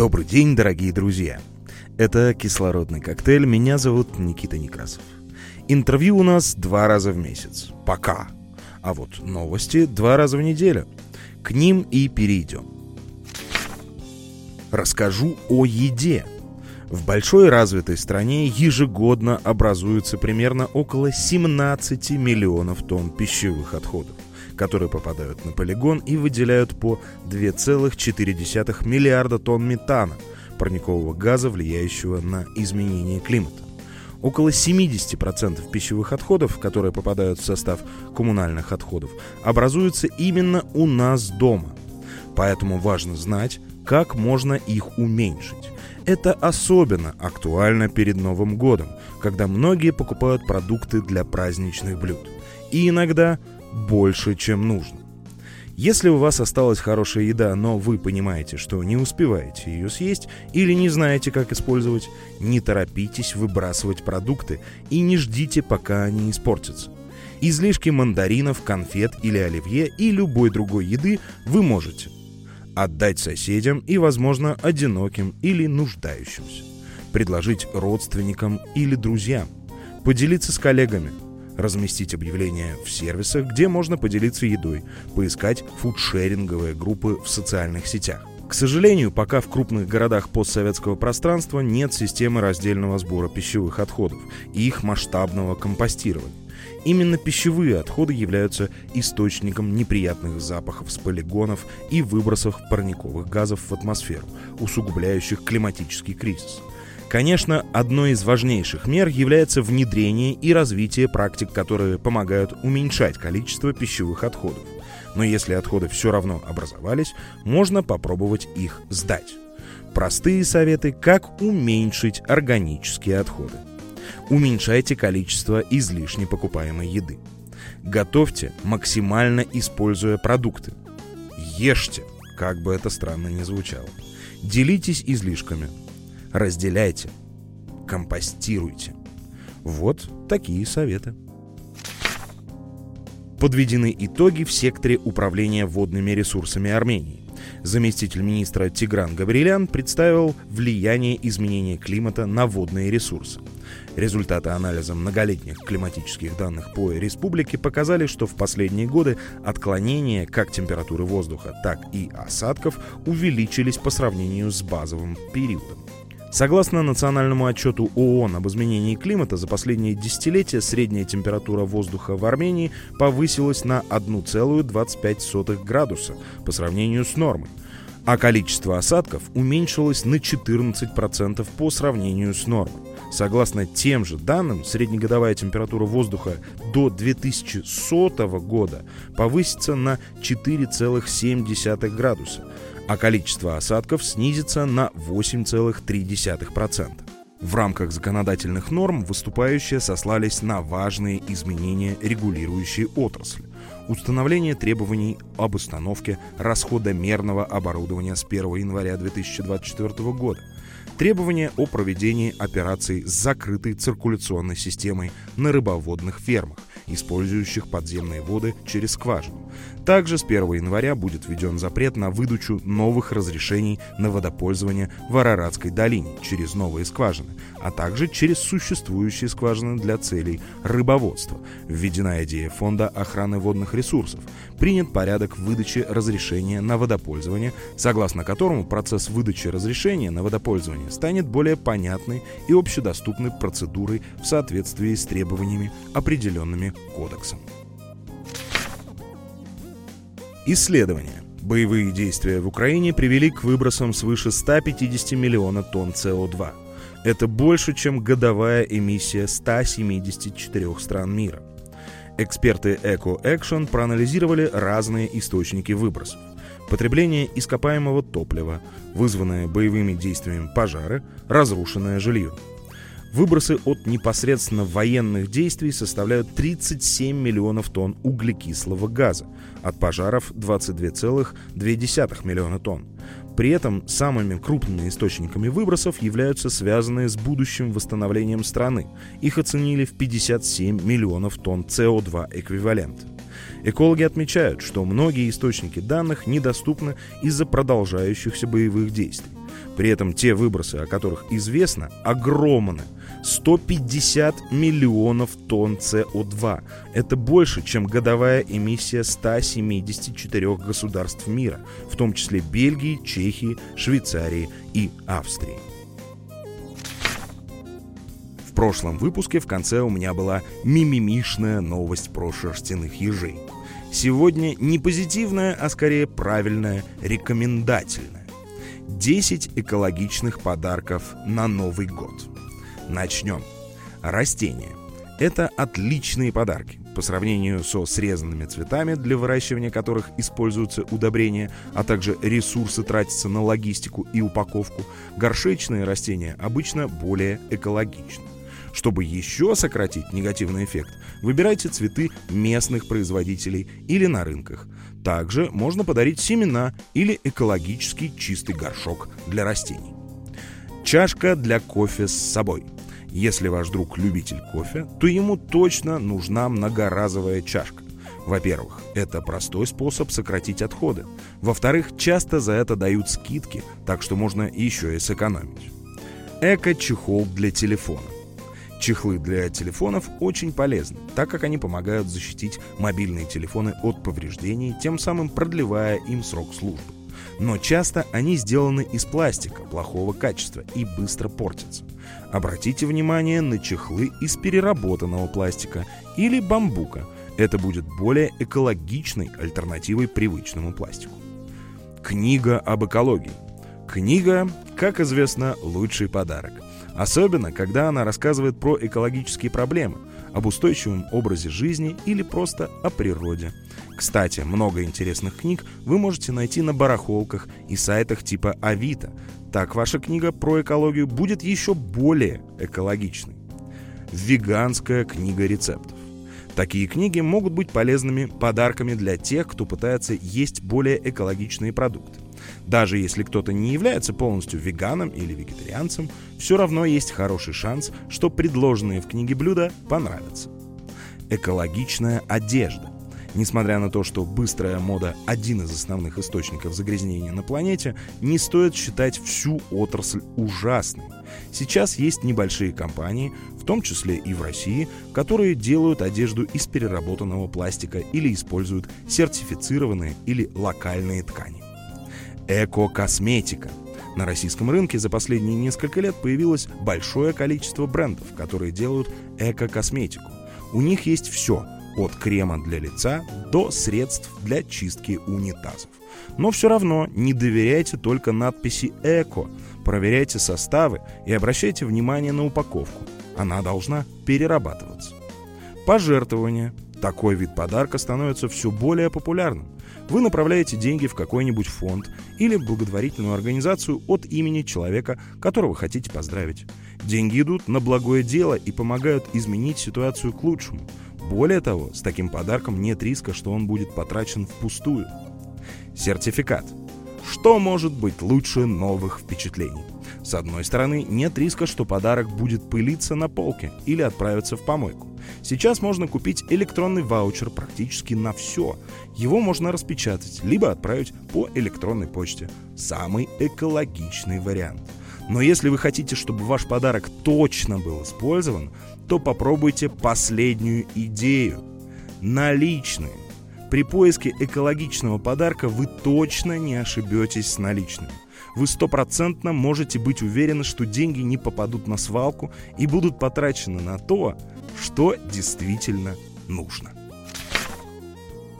Добрый день, дорогие друзья! Это «Кислородный коктейль». Меня зовут Никита Некрасов. Интервью у нас два раза в месяц. Пока. А вот новости два раза в неделю. К ним и перейдем. Расскажу о еде. В большой развитой стране ежегодно образуется примерно около 17 миллионов тонн пищевых отходов которые попадают на полигон и выделяют по 2,4 миллиарда тонн метана, парникового газа, влияющего на изменение климата. Около 70% пищевых отходов, которые попадают в состав коммунальных отходов, образуются именно у нас дома. Поэтому важно знать, как можно их уменьшить. Это особенно актуально перед Новым годом, когда многие покупают продукты для праздничных блюд. И иногда больше, чем нужно. Если у вас осталась хорошая еда, но вы понимаете, что не успеваете ее съесть или не знаете, как использовать, не торопитесь выбрасывать продукты и не ждите, пока они испортятся. Излишки мандаринов, конфет или оливье и любой другой еды вы можете отдать соседям и, возможно, одиноким или нуждающимся, предложить родственникам или друзьям, поделиться с коллегами – разместить объявления в сервисах, где можно поделиться едой, поискать фудшеринговые группы в социальных сетях. К сожалению, пока в крупных городах постсоветского пространства нет системы раздельного сбора пищевых отходов и их масштабного компостирования. Именно пищевые отходы являются источником неприятных запахов с полигонов и выбросов парниковых газов в атмосферу, усугубляющих климатический кризис. Конечно, одной из важнейших мер является внедрение и развитие практик, которые помогают уменьшать количество пищевых отходов. Но если отходы все равно образовались, можно попробовать их сдать. Простые советы, как уменьшить органические отходы. Уменьшайте количество излишне покупаемой еды. Готовьте, максимально используя продукты. Ешьте, как бы это странно ни звучало. Делитесь излишками, разделяйте, компостируйте. Вот такие советы. Подведены итоги в секторе управления водными ресурсами Армении. Заместитель министра Тигран Гаврилян представил влияние изменения климата на водные ресурсы. Результаты анализа многолетних климатических данных по республике показали, что в последние годы отклонения как температуры воздуха, так и осадков увеличились по сравнению с базовым периодом. Согласно национальному отчету ООН об изменении климата, за последние десятилетия средняя температура воздуха в Армении повысилась на 1,25 градуса по сравнению с нормой, а количество осадков уменьшилось на 14% по сравнению с нормой. Согласно тем же данным, среднегодовая температура воздуха до 2100 года повысится на 4,7 градуса, а количество осадков снизится на 8,3%. В рамках законодательных норм выступающие сослались на важные изменения, регулирующие отрасль. Установление требований об установке расходомерного оборудования с 1 января 2024 года. Требования о проведении операций с закрытой циркуляционной системой на рыбоводных фермах использующих подземные воды через скважину. Также с 1 января будет введен запрет на выдачу новых разрешений на водопользование в Араратской долине через новые скважины, а также через существующие скважины для целей рыбоводства. Введена идея Фонда охраны водных ресурсов. Принят порядок выдачи разрешения на водопользование, согласно которому процесс выдачи разрешения на водопользование станет более понятной и общедоступной процедурой в соответствии с требованиями, определенными кодексом. Исследования. Боевые действия в Украине привели к выбросам свыше 150 миллионов тонн СО2. Это больше, чем годовая эмиссия 174 стран мира. Эксперты Eco Action проанализировали разные источники выбросов. Потребление ископаемого топлива, вызванное боевыми действиями пожары, разрушенное жилье – Выбросы от непосредственно военных действий составляют 37 миллионов тонн углекислого газа, от пожаров 22,2 миллиона тонн. При этом самыми крупными источниками выбросов являются связанные с будущим восстановлением страны. Их оценили в 57 миллионов тонн СО2 эквивалент. Экологи отмечают, что многие источники данных недоступны из-за продолжающихся боевых действий. При этом те выбросы, о которых известно, огромны. 150 миллионов тонн СО2. Это больше, чем годовая эмиссия 174 государств мира, в том числе Бельгии, Чехии, Швейцарии и Австрии. В прошлом выпуске в конце у меня была мимимишная новость про шерстяных ежей. Сегодня не позитивная, а скорее правильная, рекомендательная. 10 экологичных подарков на Новый год. Начнем. Растения. Это отличные подарки. По сравнению со срезанными цветами, для выращивания которых используются удобрения, а также ресурсы тратятся на логистику и упаковку, горшечные растения обычно более экологичны. Чтобы еще сократить негативный эффект, выбирайте цветы местных производителей или на рынках. Также можно подарить семена или экологический чистый горшок для растений. Чашка для кофе с собой – если ваш друг любитель кофе, то ему точно нужна многоразовая чашка. Во-первых, это простой способ сократить отходы. Во-вторых, часто за это дают скидки, так что можно еще и сэкономить. Эко-чехол для телефона. Чехлы для телефонов очень полезны, так как они помогают защитить мобильные телефоны от повреждений, тем самым продлевая им срок службы. Но часто они сделаны из пластика плохого качества и быстро портятся. Обратите внимание на чехлы из переработанного пластика или бамбука. Это будет более экологичной альтернативой привычному пластику. Книга об экологии. Книга, как известно, лучший подарок. Особенно, когда она рассказывает про экологические проблемы, об устойчивом образе жизни или просто о природе. Кстати, много интересных книг вы можете найти на барахолках и сайтах типа Авито, так ваша книга про экологию будет еще более экологичной. Веганская книга рецептов. Такие книги могут быть полезными подарками для тех, кто пытается есть более экологичные продукты. Даже если кто-то не является полностью веганом или вегетарианцем, все равно есть хороший шанс, что предложенные в книге блюда понравятся. Экологичная одежда. Несмотря на то, что быстрая мода – один из основных источников загрязнения на планете, не стоит считать всю отрасль ужасной. Сейчас есть небольшие компании, в том числе и в России, которые делают одежду из переработанного пластика или используют сертифицированные или локальные ткани. Эко-косметика. На российском рынке за последние несколько лет появилось большое количество брендов, которые делают эко-косметику. У них есть все – от крема для лица до средств для чистки унитазов. Но все равно не доверяйте только надписи «Эко», проверяйте составы и обращайте внимание на упаковку. Она должна перерабатываться. Пожертвование. Такой вид подарка становится все более популярным. Вы направляете деньги в какой-нибудь фонд или благотворительную организацию от имени человека, которого хотите поздравить. Деньги идут на благое дело и помогают изменить ситуацию к лучшему. Более того, с таким подарком нет риска, что он будет потрачен впустую. Сертификат. Что может быть лучше новых впечатлений? С одной стороны, нет риска, что подарок будет пылиться на полке или отправиться в помойку. Сейчас можно купить электронный ваучер практически на все. Его можно распечатать, либо отправить по электронной почте. Самый экологичный вариант. Но если вы хотите, чтобы ваш подарок точно был использован, то попробуйте последнюю идею. Наличные. При поиске экологичного подарка вы точно не ошибетесь с наличными. Вы стопроцентно можете быть уверены, что деньги не попадут на свалку и будут потрачены на то, что действительно нужно.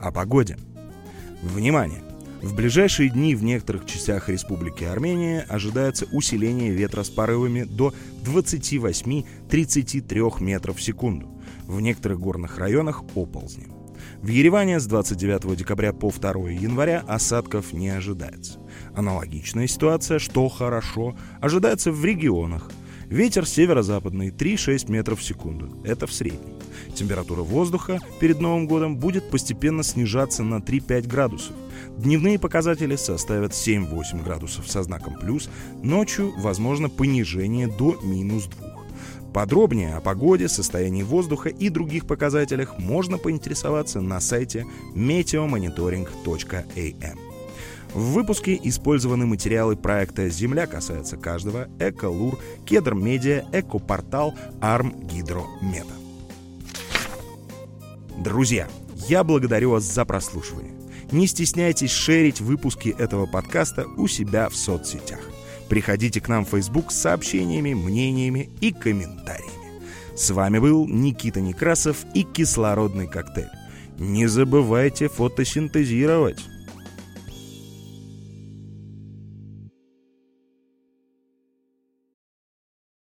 О погоде. Внимание! В ближайшие дни в некоторых частях Республики Армения ожидается усиление ветра с порывами до 28-33 метров в секунду. В некоторых горных районах оползни. В Ереване с 29 декабря по 2 января осадков не ожидается. Аналогичная ситуация, что хорошо, ожидается в регионах. Ветер северо-западный 3-6 метров в секунду. Это в среднем. Температура воздуха перед Новым годом будет постепенно снижаться на 3-5 градусов. Дневные показатели составят 7-8 градусов со знаком плюс, ночью возможно понижение до минус 2. Подробнее о погоде, состоянии воздуха и других показателях можно поинтересоваться на сайте meteomonitoring.am. В выпуске использованы материалы проекта «Земля касается каждого», «Эколур», «Кедр Медиа», «Экопортал», «Арм Гидро Мета». Друзья, я благодарю вас за прослушивание. Не стесняйтесь шерить выпуски этого подкаста у себя в соцсетях. Приходите к нам в Facebook с сообщениями, мнениями и комментариями. С вами был Никита Некрасов и кислородный коктейль. Не забывайте фотосинтезировать.